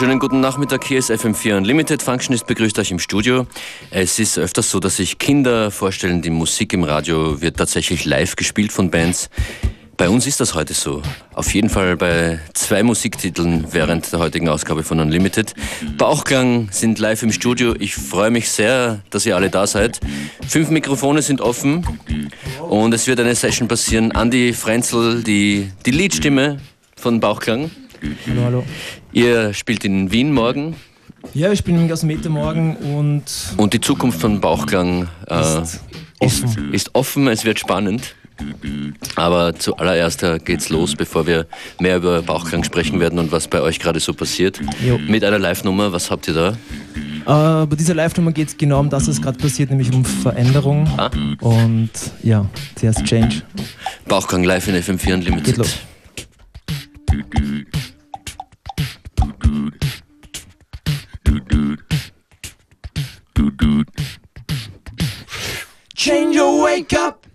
schönen guten Nachmittag. Hier ist FM4 Unlimited. Functionist begrüßt euch im Studio. Es ist öfters so, dass sich Kinder vorstellen, die Musik im Radio wird tatsächlich live gespielt von Bands. Bei uns ist das heute so. Auf jeden Fall bei zwei Musiktiteln während der heutigen Ausgabe von Unlimited. Bauchklang sind live im Studio. Ich freue mich sehr, dass ihr alle da seid. Fünf Mikrofone sind offen und es wird eine Session passieren. Andy Frenzel, die, die Leadstimme von Bauchklang. Hallo, hallo. Ihr spielt in Wien morgen. Ja, ich bin im Gasometer morgen und. Und die Zukunft von Bauchklang äh, ist ist, offen. ist offen, es wird spannend. Aber zuallererst äh, geht's los, bevor wir mehr über Bauchklang sprechen werden und was bei euch gerade so passiert. Jo. Mit einer Live-Nummer, was habt ihr da? Äh, bei dieser Live-Nummer geht es genau um das, was gerade passiert, nämlich um Veränderung. Ah. Und ja, zuerst Change. Bauchklang live in FM4 Unlimited. Geht los. Change your wake up,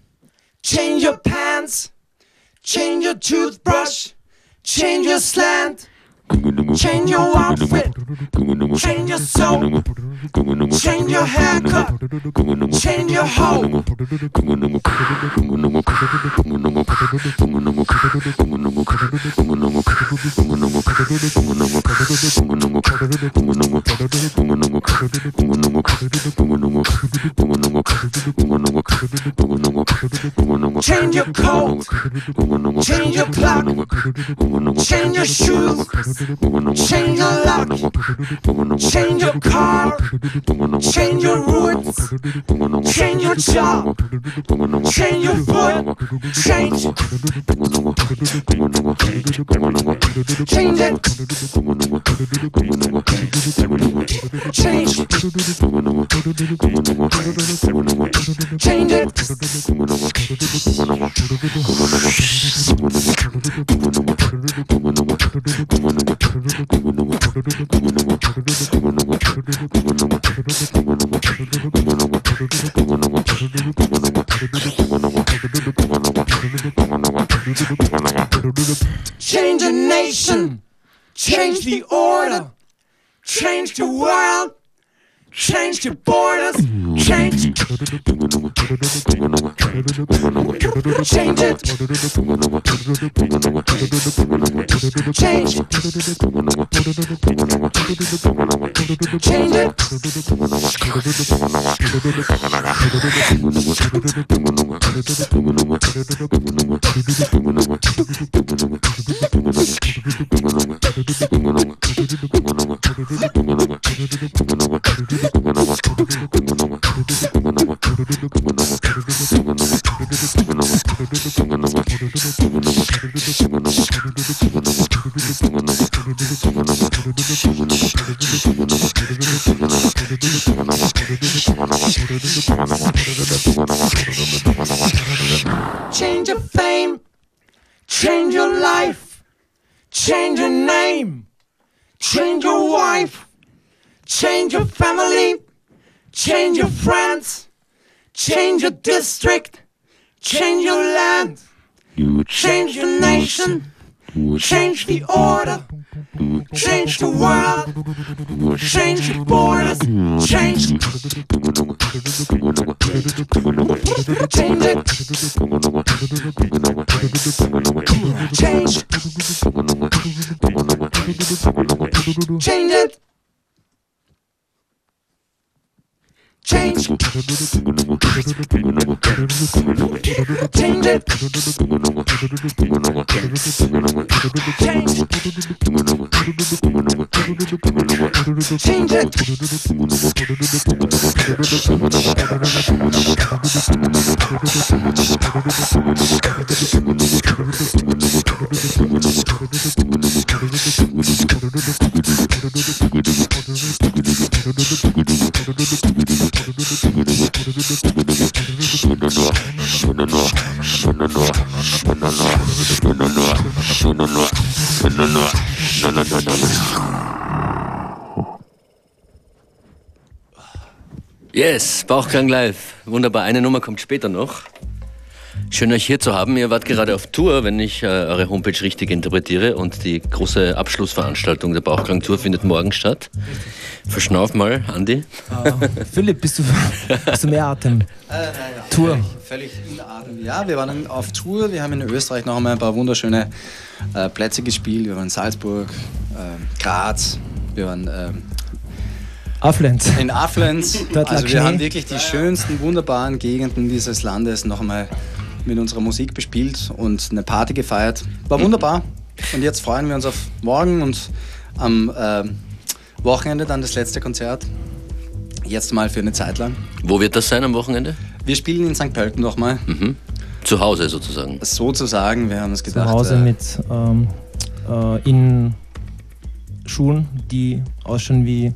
change your pants, change your toothbrush, change your slant, change your outfit, change your soap, change your haircut, change your hoe. Change your coat, change your clock, change your shoes, change your lock, change your car, change your roots, change your job, change your foot, change, change it, change, change it. Change a nation, change the order, change the world, change the borders, change, change it, change, it. change it. Your fame, change your life, change your name, change your wife, change your family, change your friends, change your district, change your land, you change your nation, change the order, change the world, change the borders, change, change it, change, change it. Change. Change it. Change. Change it. Yes, Bauchklang live. Wunderbar. Eine Nummer kommt später noch. Schön euch hier zu haben. Ihr wart gerade auf Tour, wenn ich äh, eure Homepage richtig interpretiere. Und die große Abschlussveranstaltung der Bauchklang-Tour findet morgen statt. Verschnauf mal, Andi. Uh, Philipp, bist du, bist du mehr Atem? Äh, nein, Tour. Völlig, völlig in Atem. Ja, wir waren auf Tour. Wir haben in Österreich noch einmal ein paar wunderschöne äh, Plätze gespielt. Wir waren in Salzburg, äh, Graz, wir waren ähm, Affluent. in lag also wir haben wirklich die schönsten, wunderbaren Gegenden dieses Landes noch einmal mit unserer Musik bespielt und eine Party gefeiert. War wunderbar. Und jetzt freuen wir uns auf morgen und am äh, Wochenende dann das letzte Konzert. Jetzt mal für eine Zeit lang. Wo wird das sein am Wochenende? Wir spielen in St. Pölten nochmal. Mhm. Zu Hause sozusagen. Sozusagen, wir haben uns Zu gedacht. Hause äh, mit ähm, äh, in Schuhen, die ausschauen wie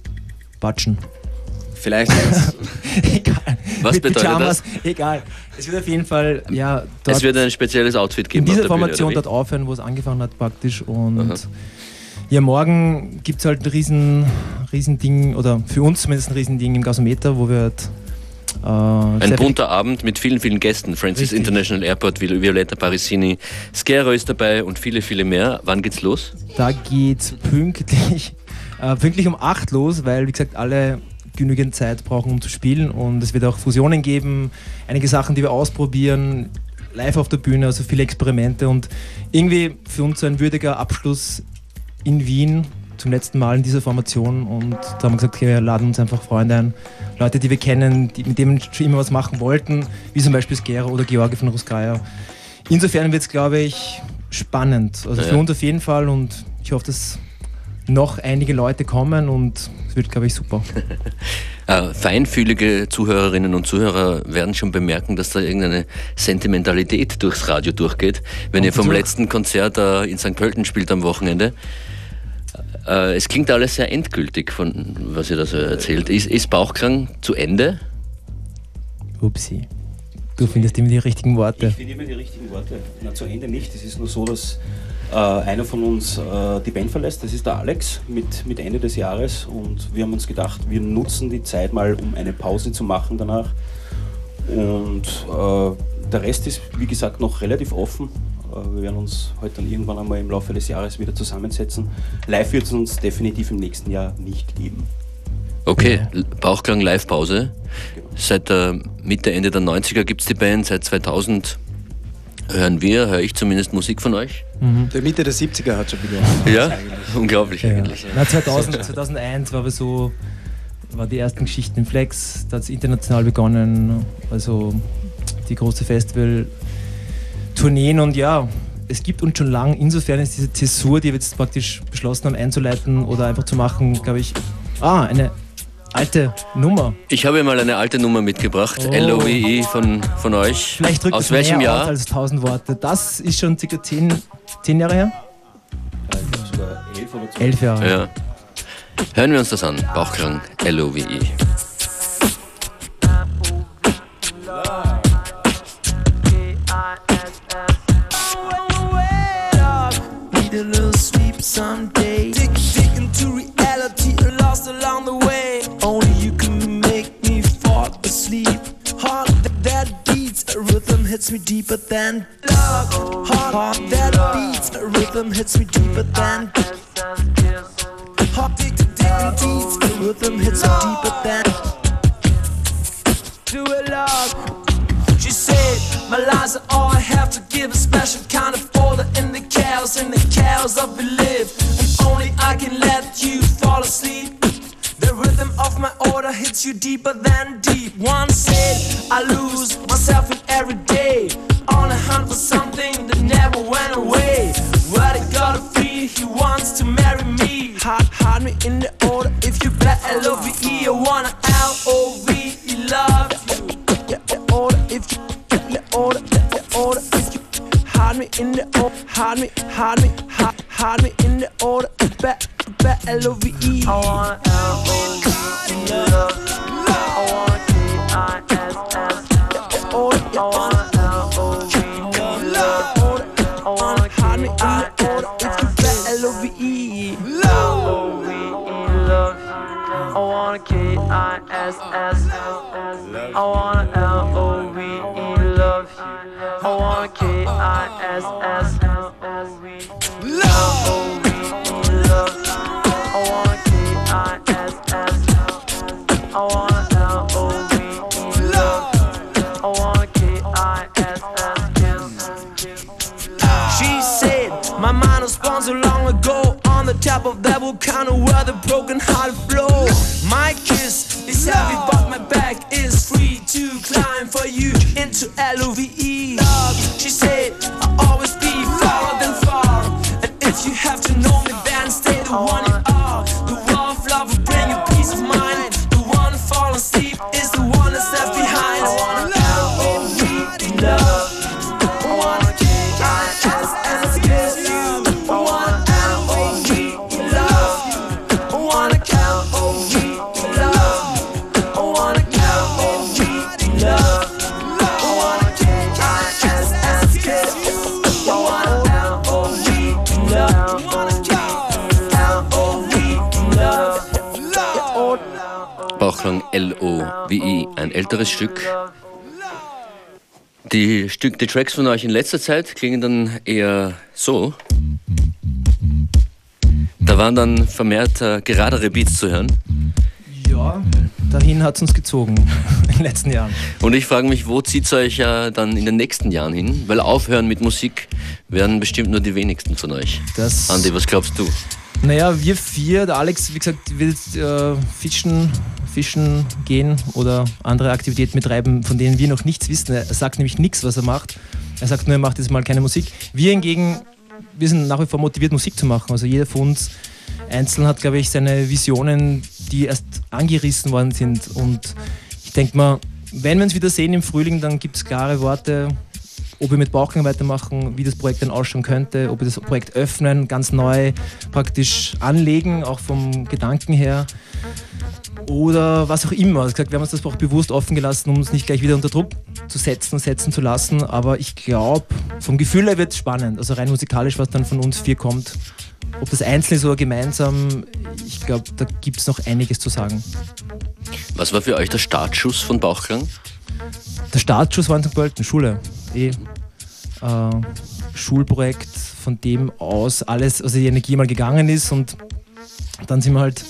Batschen. Vielleicht egal. Was mit bedeutet Pyjamas, Egal. Es wird auf jeden Fall, ja, Es wird ein spezielles Outfit in geben. dieser der Bühne, Formation wie? dort aufhören, wo es angefangen hat praktisch. Und Aha. ja, morgen gibt es halt ein riesen, riesen Ding, oder für uns zumindest ein riesen Ding im Gasometer, wo wir halt, äh, Ein bunter Abend mit vielen, vielen Gästen. Francis Richtig. International Airport, Viol- Violetta Parisini, Scaro ist dabei und viele, viele mehr. Wann geht's los? Da geht's pünktlich, äh, pünktlich um 8 los, weil wie gesagt alle genügend Zeit brauchen, um zu spielen. Und es wird auch Fusionen geben, einige Sachen, die wir ausprobieren, live auf der Bühne, also viele Experimente und irgendwie für uns ein würdiger Abschluss in Wien zum letzten Mal in dieser Formation. Und da haben wir gesagt, okay, wir laden uns einfach Freunde ein, Leute, die wir kennen, die, mit denen schon immer was machen wollten, wie zum Beispiel Skera oder Georgi von Ruskaya. Insofern wird es, glaube ich, spannend. Also für Ja. uns auf jeden Fall und ich hoffe, dass noch einige Leute kommen und es wird, glaube ich, super. Äh, feinfühlige Zuhörerinnen und Zuhörer werden schon bemerken, dass da irgendeine Sentimentalität durchs Radio durchgeht, wenn ihr vom durch. letzten Konzert äh, in St. Pölten spielt am Wochenende. Äh, es klingt alles sehr endgültig, von was ihr da so erzählt. Ist, ist Bauchklang zu Ende? Upsi. Du findest immer die richtigen Worte. Ich finde immer die richtigen Worte. Na, zu Ende nicht. Es ist nur so, dass äh, einer von uns äh, die Band verlässt. Das ist der Alex mit, mit Ende des Jahres. Und wir haben uns gedacht, wir nutzen die Zeit mal, um eine Pause zu machen danach. Und äh, der Rest ist, wie gesagt, noch relativ offen. Äh, wir werden uns heute dann irgendwann einmal im Laufe des Jahres wieder zusammensetzen. Live wird es uns definitiv im nächsten Jahr nicht geben. Okay, Bauchklang Live-Pause. Seit der Mitte, Ende der 90er gibt es die Band, seit 2000 hören wir, höre ich zumindest Musik von euch. der Mitte der 70er hat schon begonnen. Ja, unglaublich Ja. eigentlich. Na, 2000, 2001 war aber so, war die ersten Geschichten im Flex, da hat es international begonnen, also die große Festival-Tourneen und ja, es gibt uns schon lang, insofern ist diese Zäsur, die wir jetzt praktisch beschlossen haben einzuleiten oder einfach zu machen, glaube ich, ah, eine alte Nummer. Ich habe mal eine alte Nummer mitgebracht, Oh. LOVE von, von euch. Vielleicht drückt Aus es welchem mehr Jahr? aus als 1000 Worte. Das ist schon circa 10, 10 Jahre her? Ich glaub sogar elf oder zwölf. 11 Jahre. Ja. Hören wir uns das an. Bauchklang, LOVE. Need a little sleep someday. Dig, dig into reality, lost along the way. Hits me deeper than love. Heart, that beats, a rhythm hits me deeper than. Heart dig, dig, dig, and a rhythm hits me deeper than. Do it, love. She said, My lies are all I have to give. A special kind of folder in the chaos, in the chaos of belief. And only I can let you fall asleep. The rhythm of my order hits you deeper than deep. One said, I lose myself in every hunt for something that never went away. What I gotta feel, he wants to marry me. Hide, hide me in the order if you bet L-O-V-E. I wanna L-O-V-E love you. Yeah, the order if you the order, the order if you hide me in the order, hide me, hide me, hide, hide me in the order. Bet, bet L-O-V-E. I wanna L-O-V-E love. I wanna K-I-S-S. I wanna L-O-V-E, love you. I wanna wanna love. I wanna K-I-S-S. She said, my mind was gone so long ago the top of that volcano where the broken heart flow. My kiss is heavy, but my back is free to climb for you into LOVE. Älteres Stück. Die, Stück, die Tracks von euch in letzter Zeit klingen dann eher so. Da waren dann vermehrt äh, geradere Beats zu hören. Ja, dahin hat es uns gezogen in den letzten Jahren. Und ich frage mich, wo zieht es euch äh, dann in den nächsten Jahren hin? Weil aufhören mit Musik werden bestimmt nur die wenigsten von euch. Das Andi, was glaubst du? Naja, wir vier, der Alex, wie gesagt, wird äh, fischen Fischen gehen oder andere Aktivitäten betreiben, von denen wir noch nichts wissen. Er sagt nämlich nichts, was er macht. Er sagt nur, er macht jetzt mal keine Musik. Wir hingegen, wir sind nach wie vor motiviert, Musik zu machen. Also jeder von uns einzeln hat, glaube ich, seine Visionen, die erst angerissen worden sind. Und ich denke mal, wenn wir uns wieder sehen im Frühling, dann gibt es klare Worte, ob wir mit Bauchklang weitermachen, wie das Projekt dann ausschauen könnte, ob wir das Projekt öffnen, ganz neu praktisch anlegen, auch vom Gedanken her oder was auch immer. Also gesagt, wir haben uns das auch bewusst offen gelassen, um uns nicht gleich wieder unter Druck zu setzen, setzen zu lassen. Aber ich glaube, vom Gefühl her wird es spannend. Also rein musikalisch, was dann von uns vier kommt. Ob das einzeln ist oder gemeinsam, ich glaube, da gibt es noch einiges zu sagen. Was war für euch der Startschuss von Bauchklang? Der Startschuss war in St. Pölten, Schule. Eh, äh, Schulprojekt, von dem aus alles, also die Energie mal gegangen ist und dann sind wir halt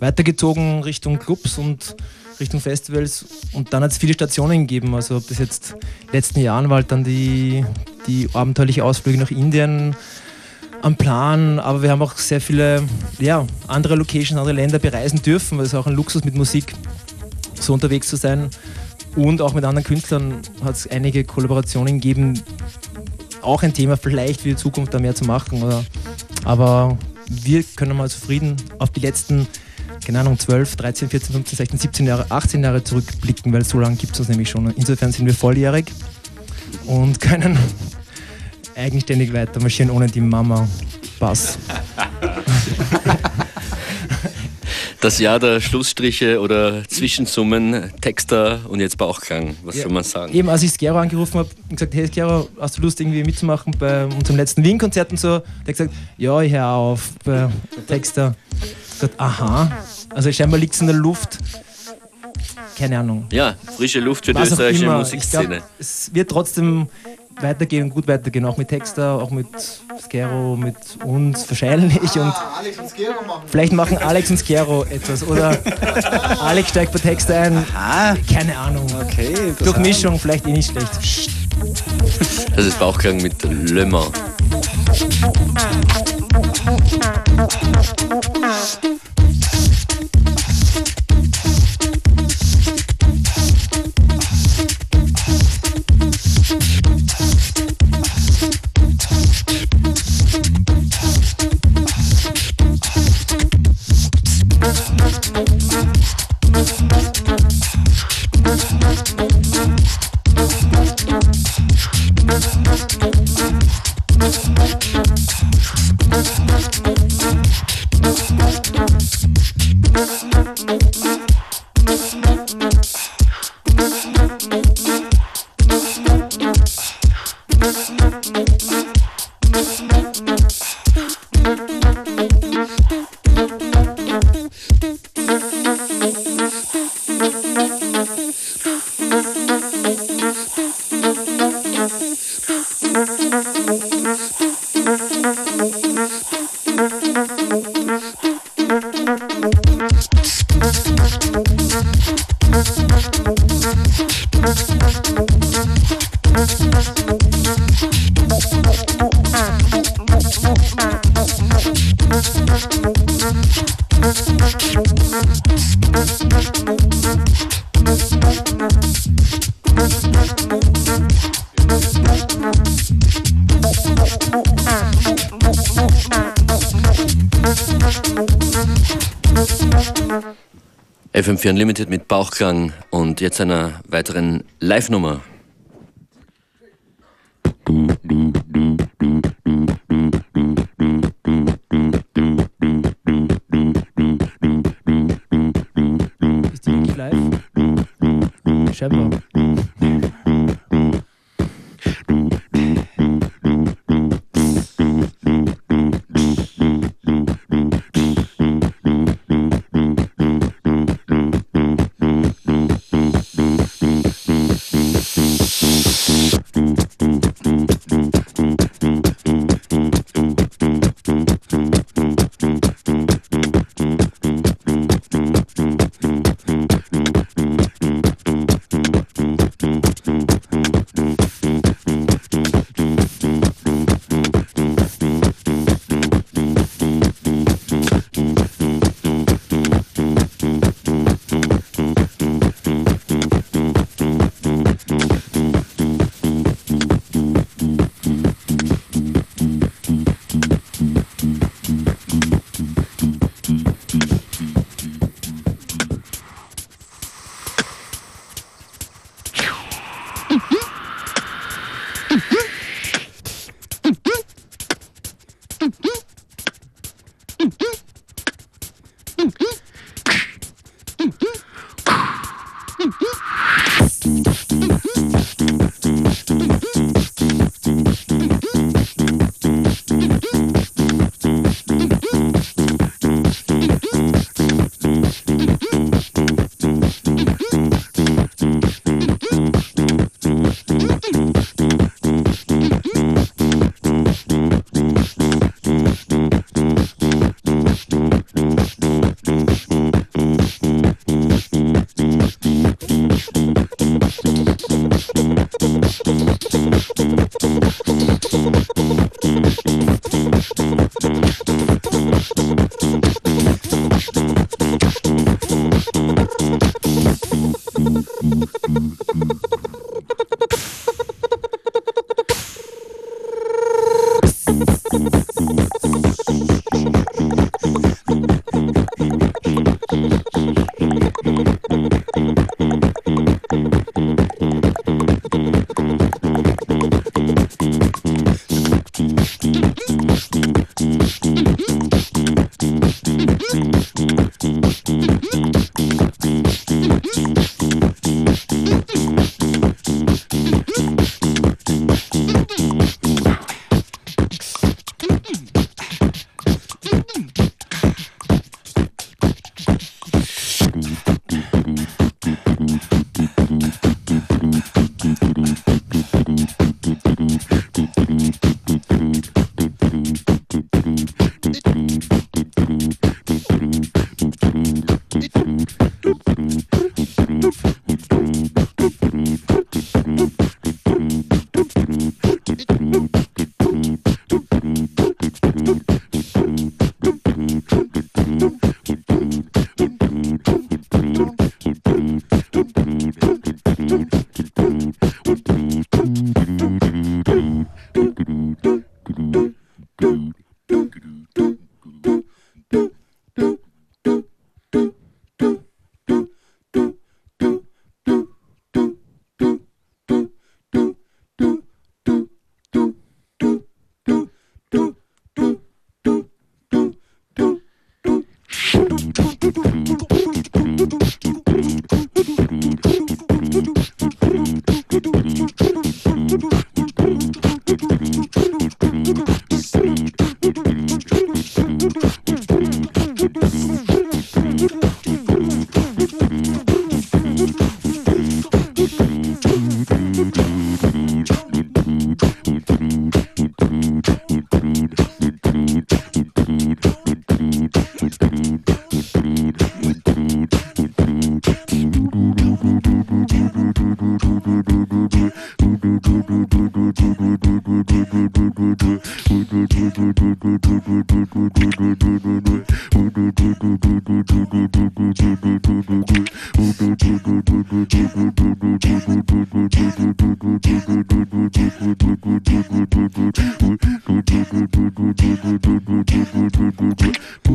weitergezogen Richtung Clubs und Richtung Festivals und dann hat es viele Stationen gegeben. Also bis jetzt in den letzten Jahren war halt dann die, die abenteuerliche Ausflüge nach Indien am Plan, aber wir haben auch sehr viele ja, andere Locations, andere Länder bereisen dürfen, weil es auch ein Luxus mit Musik so unterwegs zu sein. Und auch mit anderen Künstlern hat es einige Kollaborationen gegeben. Auch ein Thema vielleicht für die Zukunft da mehr zu machen. Oder? Aber wir können mal zufrieden auf die letzten keine Ahnung, 12, 13, 14, 15, 16, 17 Jahre, 18 Jahre zurückblicken, weil so lange gibt es uns nämlich schon. Insofern sind wir volljährig und können eigenständig weiter marschieren ohne die Mama. Pass. Das Jahr der Schlussstriche oder Zwischensummen, Texter und jetzt Bauchklang. Was ja, soll man sagen? Eben, als ich Skero angerufen habe und gesagt, hey Skero, hast du Lust irgendwie mitzumachen bei unserem letzten Wien-Konzert und so? Der hat gesagt, ja, ich höre auf, bei Texter. Ich gesagt, aha, also scheinbar liegt es in der Luft. Keine Ahnung. Ja, frische Luft für die österreichische Musikszene. Glaub, es wird trotzdem weitergehen, gut weitergehen, auch mit Texter, auch mit Skero, mit uns wahrscheinlich. Und vielleicht machen Alex und Skero etwas. Oder Alex steigt bei Texter ein. Aha. Keine Ahnung. Okay. Durchmischung vielleicht eh nicht schlecht. Das ist Bauchklang mit Le FM4 Unlimited mit Bauchklang und jetzt einer weiteren Live-Nummer. Ist die wirklich live?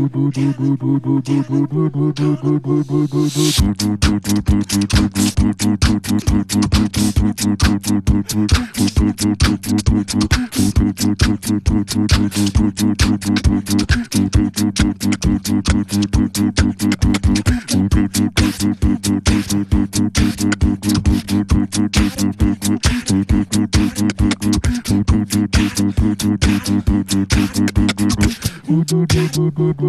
do do do do do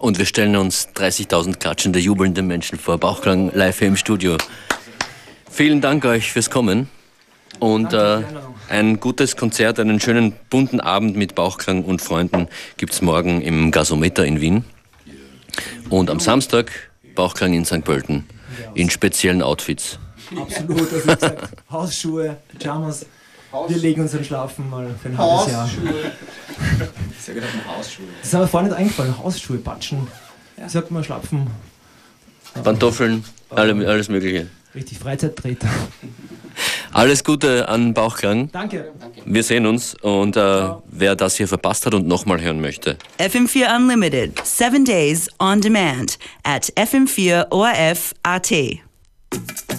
Und wir stellen uns 30.000 klatschende, jubelnde Menschen vor. Bauchklang live hier im Studio. Vielen Dank euch fürs Kommen und äh, ein gutes Konzert, einen schönen bunten Abend mit Bauchklang und Freunden gibt es morgen im Gasometer in Wien. Und am Samstag Bauchklang in St. Pölten in speziellen Outfits. Absolut, also Hausschuhe, Pyjamas. Wir legen uns dann schlafen mal für ein halbes Jahr. Sehr gedacht, Hausschuhe. Das ist aber vorhin nicht eingefallen. Hausschuhe, Patschen. Wie sagt man, schlafen? Pantoffeln, alle, alles Mögliche. Richtig, Freizeittreter. Alles Gute an Bauchklang. Danke. Wir sehen uns und äh, wer das hier verpasst hat und nochmal hören möchte, FM4 Unlimited, seven days on demand at FM4ORF.at. Nachklang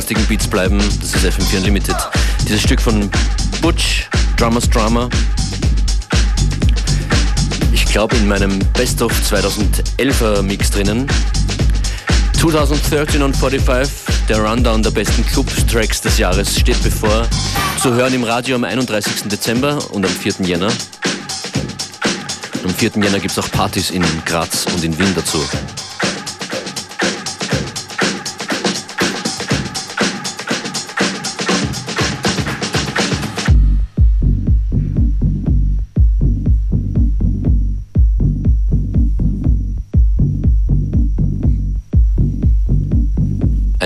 Die basslastigen Beats bleiben. Das ist FM4 Unlimited. Dieses Stück von Butch, Drummers Drummer. Ich glaube in meinem Best of 2011er Mix drinnen. 2013 on 45, der Rundown der besten Club-Tracks des Jahres steht bevor. Zu hören im Radio am 31. Dezember und am 4. Jänner. Am 4. Jänner gibt es auch Partys in Graz und in Wien dazu.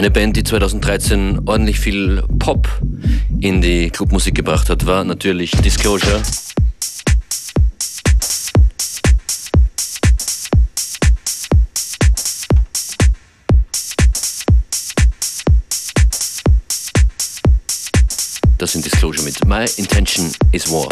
Eine Band, die 2013 ordentlich viel Pop in die Clubmusik gebracht hat, war natürlich Disclosure. Das sind Disclosure mit My Intention is War.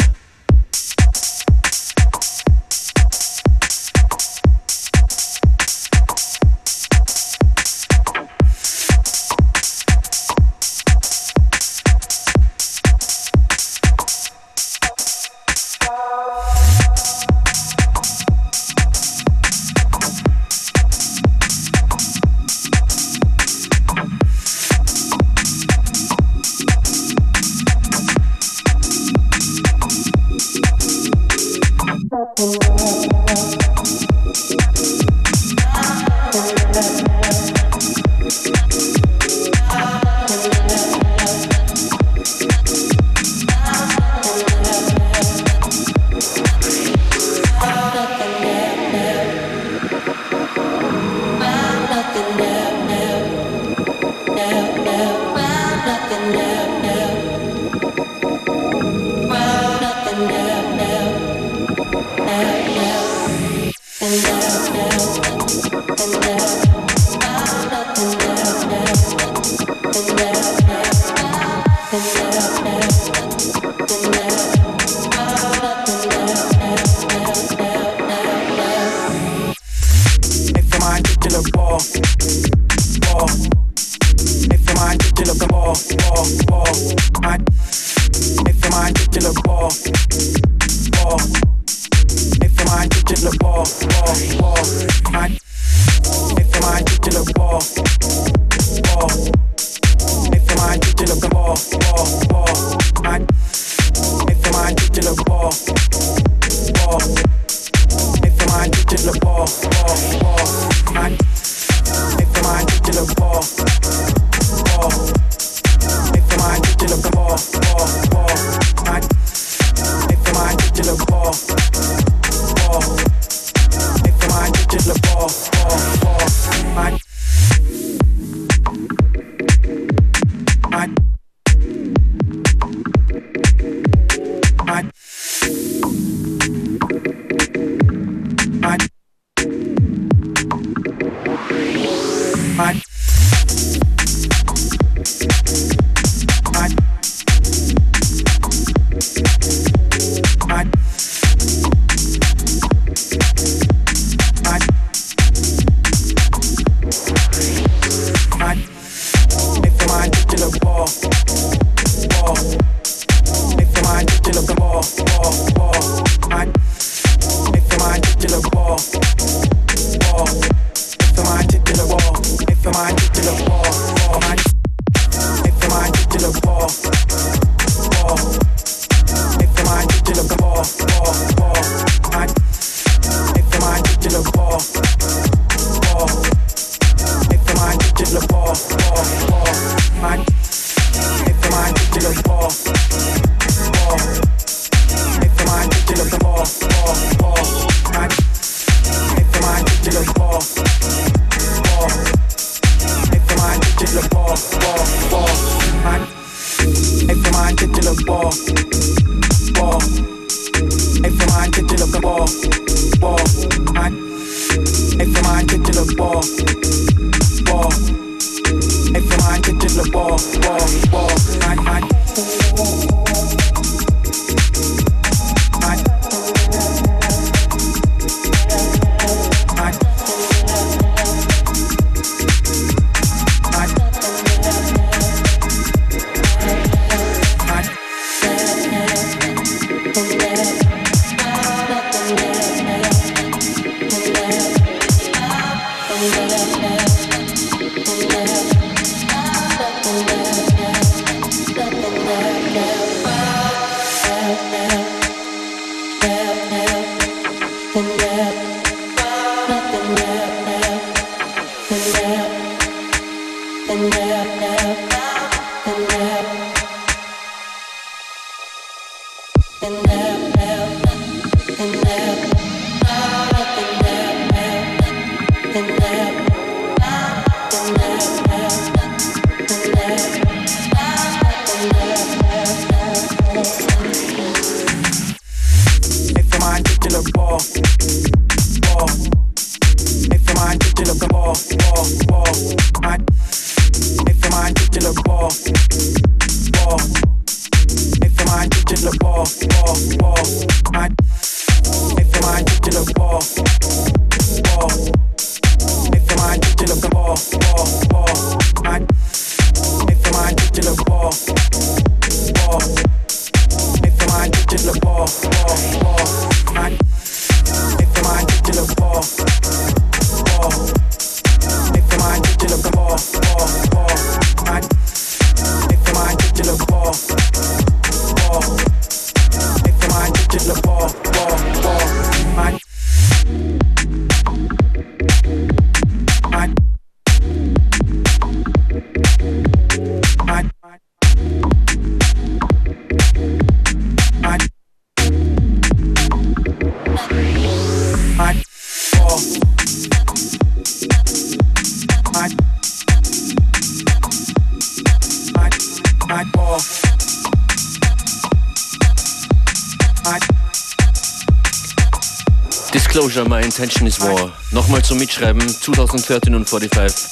Zum Mitschreiben, 2013 und 45.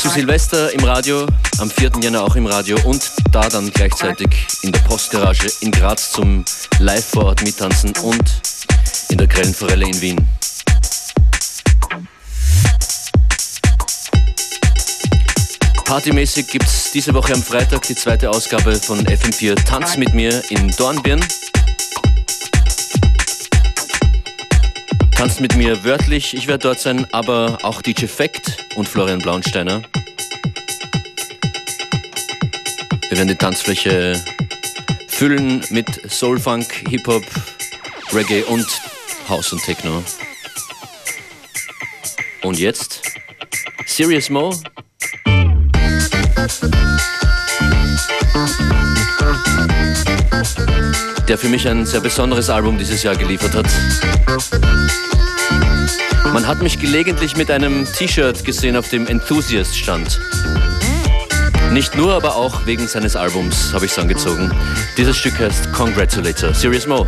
Zu Silvester im Radio, am 4. Jänner auch im Radio und da dann gleichzeitig in der Postgarage in Graz zum Live vor Ort mittanzen und in der Grellen Forelle in Wien. Partymäßig gibt es diese Woche am Freitag die zweite Ausgabe von FM4 Tanz mit mir in Dornbirn. Tanzt mit mir wörtlich, ich werde dort sein, aber auch DJ Fact und Florian Blaunsteiner. Wir werden die Tanzfläche füllen mit Soulfunk, Hip-Hop, Reggae und House und Techno. Und jetzt Serious Mo der für mich ein sehr besonderes Album dieses Jahr geliefert hat. Man hat mich gelegentlich mit einem T-Shirt gesehen, auf dem Enthusiast stand. Nicht nur, aber auch wegen seines Albums habe ich es angezogen. Dieses Stück heißt Congratulator. Serious Mo.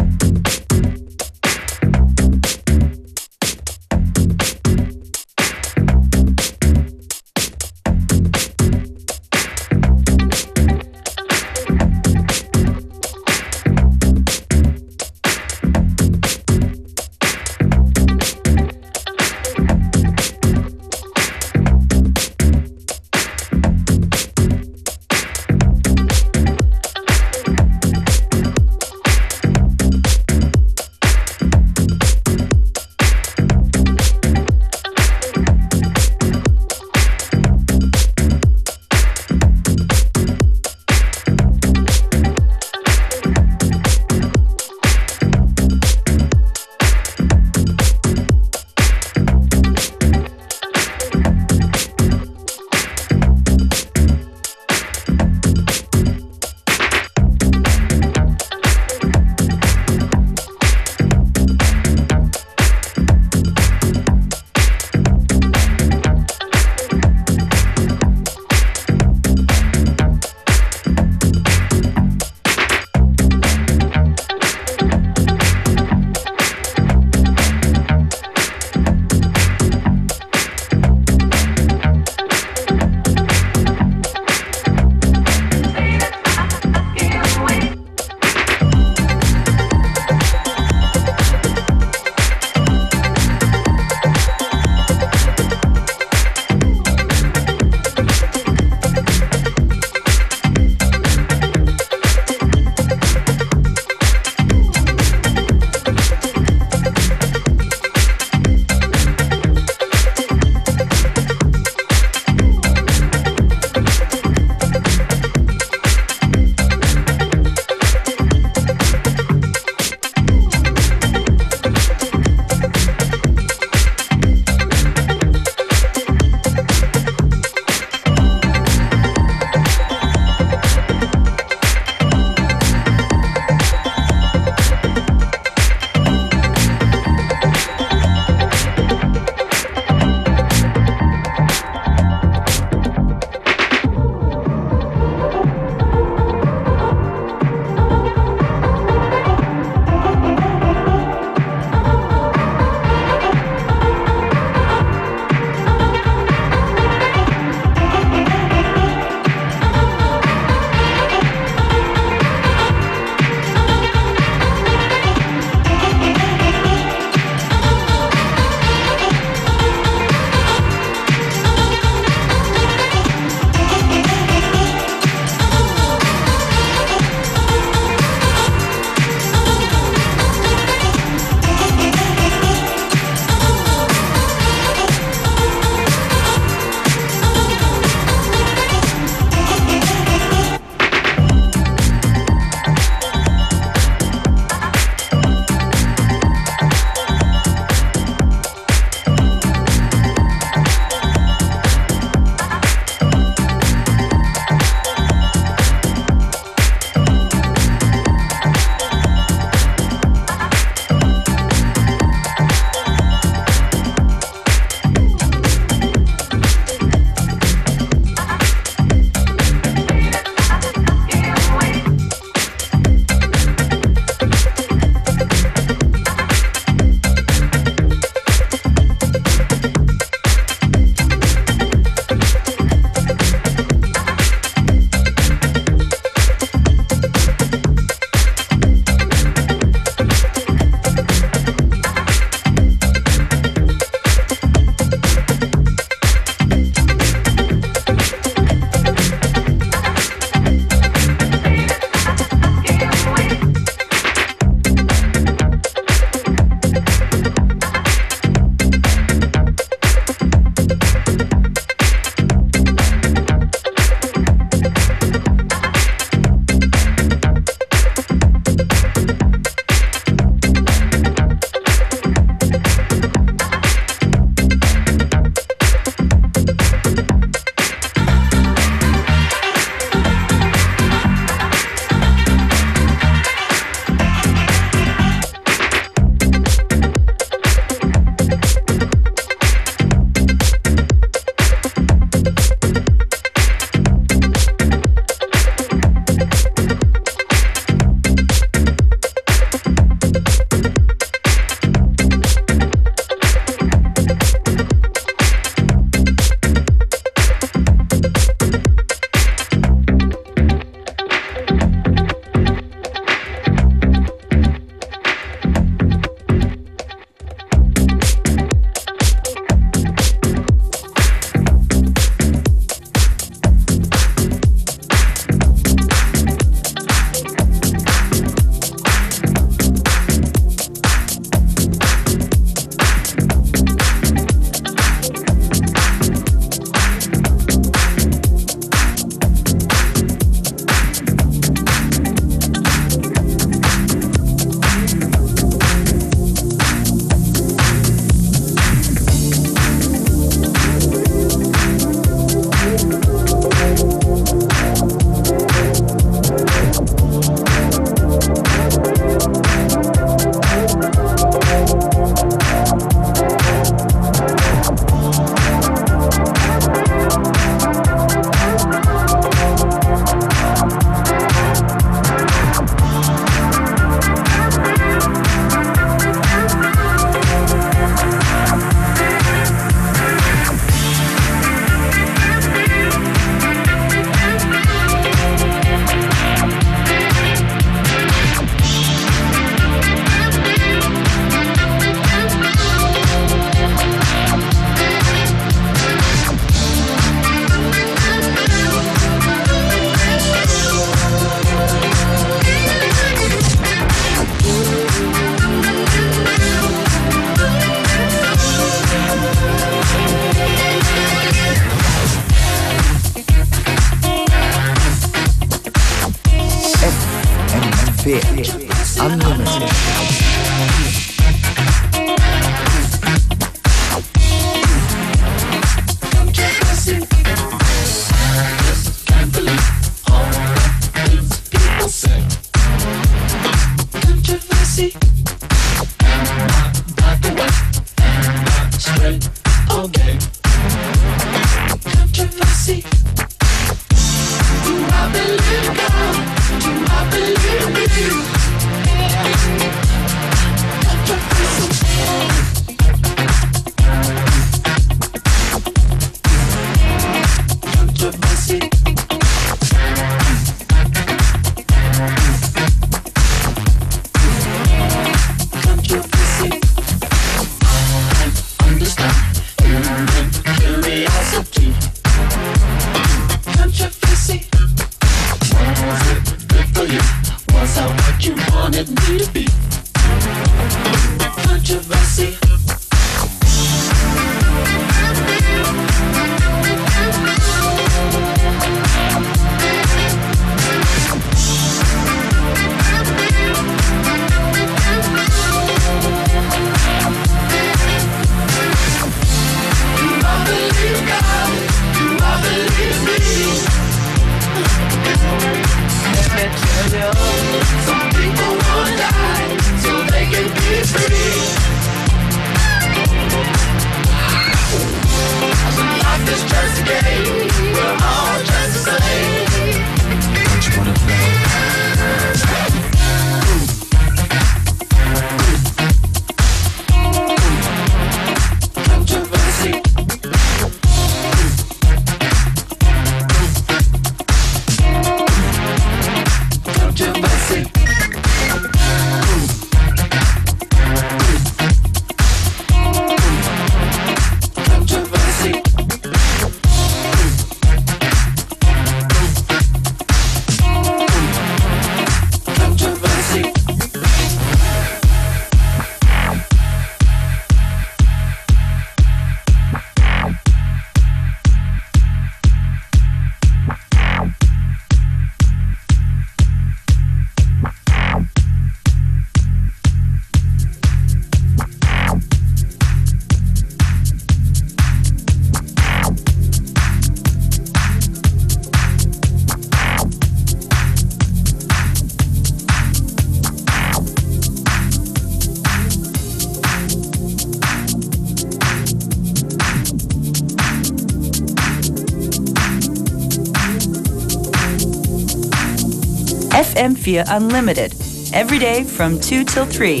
FM4 Unlimited, every day from 2 till 3.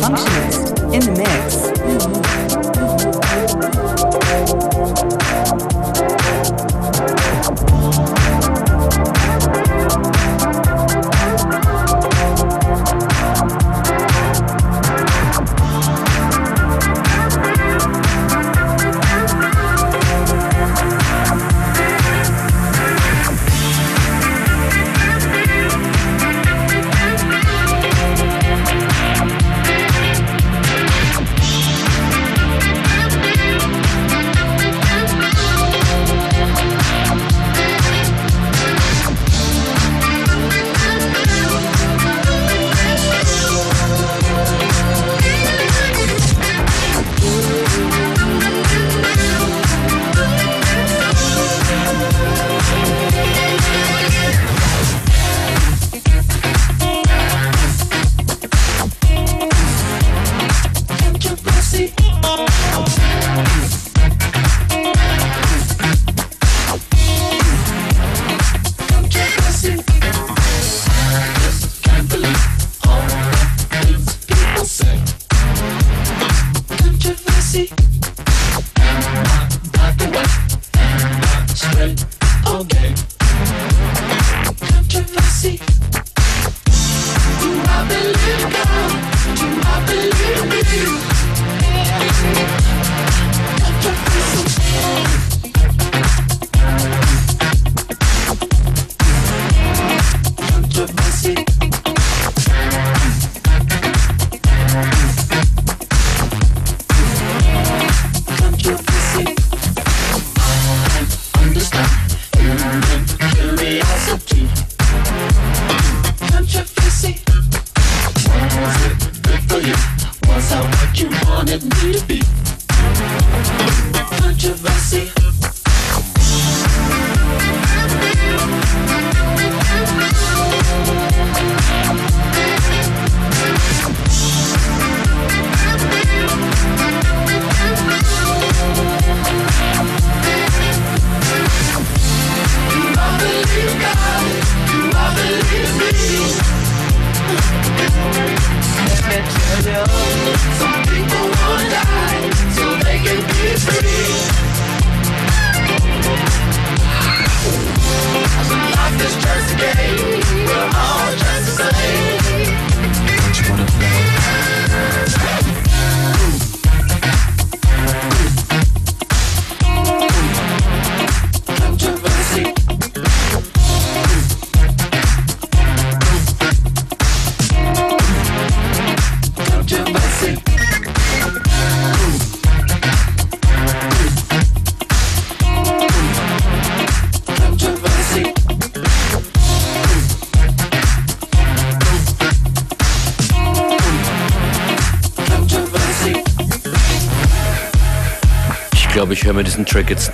Functionist in the mix.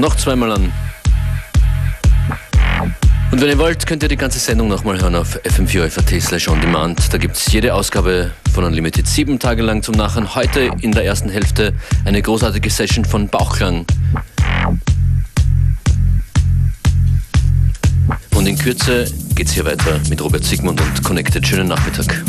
Noch zweimal an. Und wenn ihr wollt, könnt ihr die ganze Sendung nochmal hören auf fm4 slash on demand. Da gibt es jede Ausgabe von Unlimited sieben Tage lang zum Nachhören. Heute in der ersten Hälfte eine großartige Session von Bauchklang. Und in Kürze geht's hier weiter mit Robert Sigmund und Connected. Schönen Nachmittag.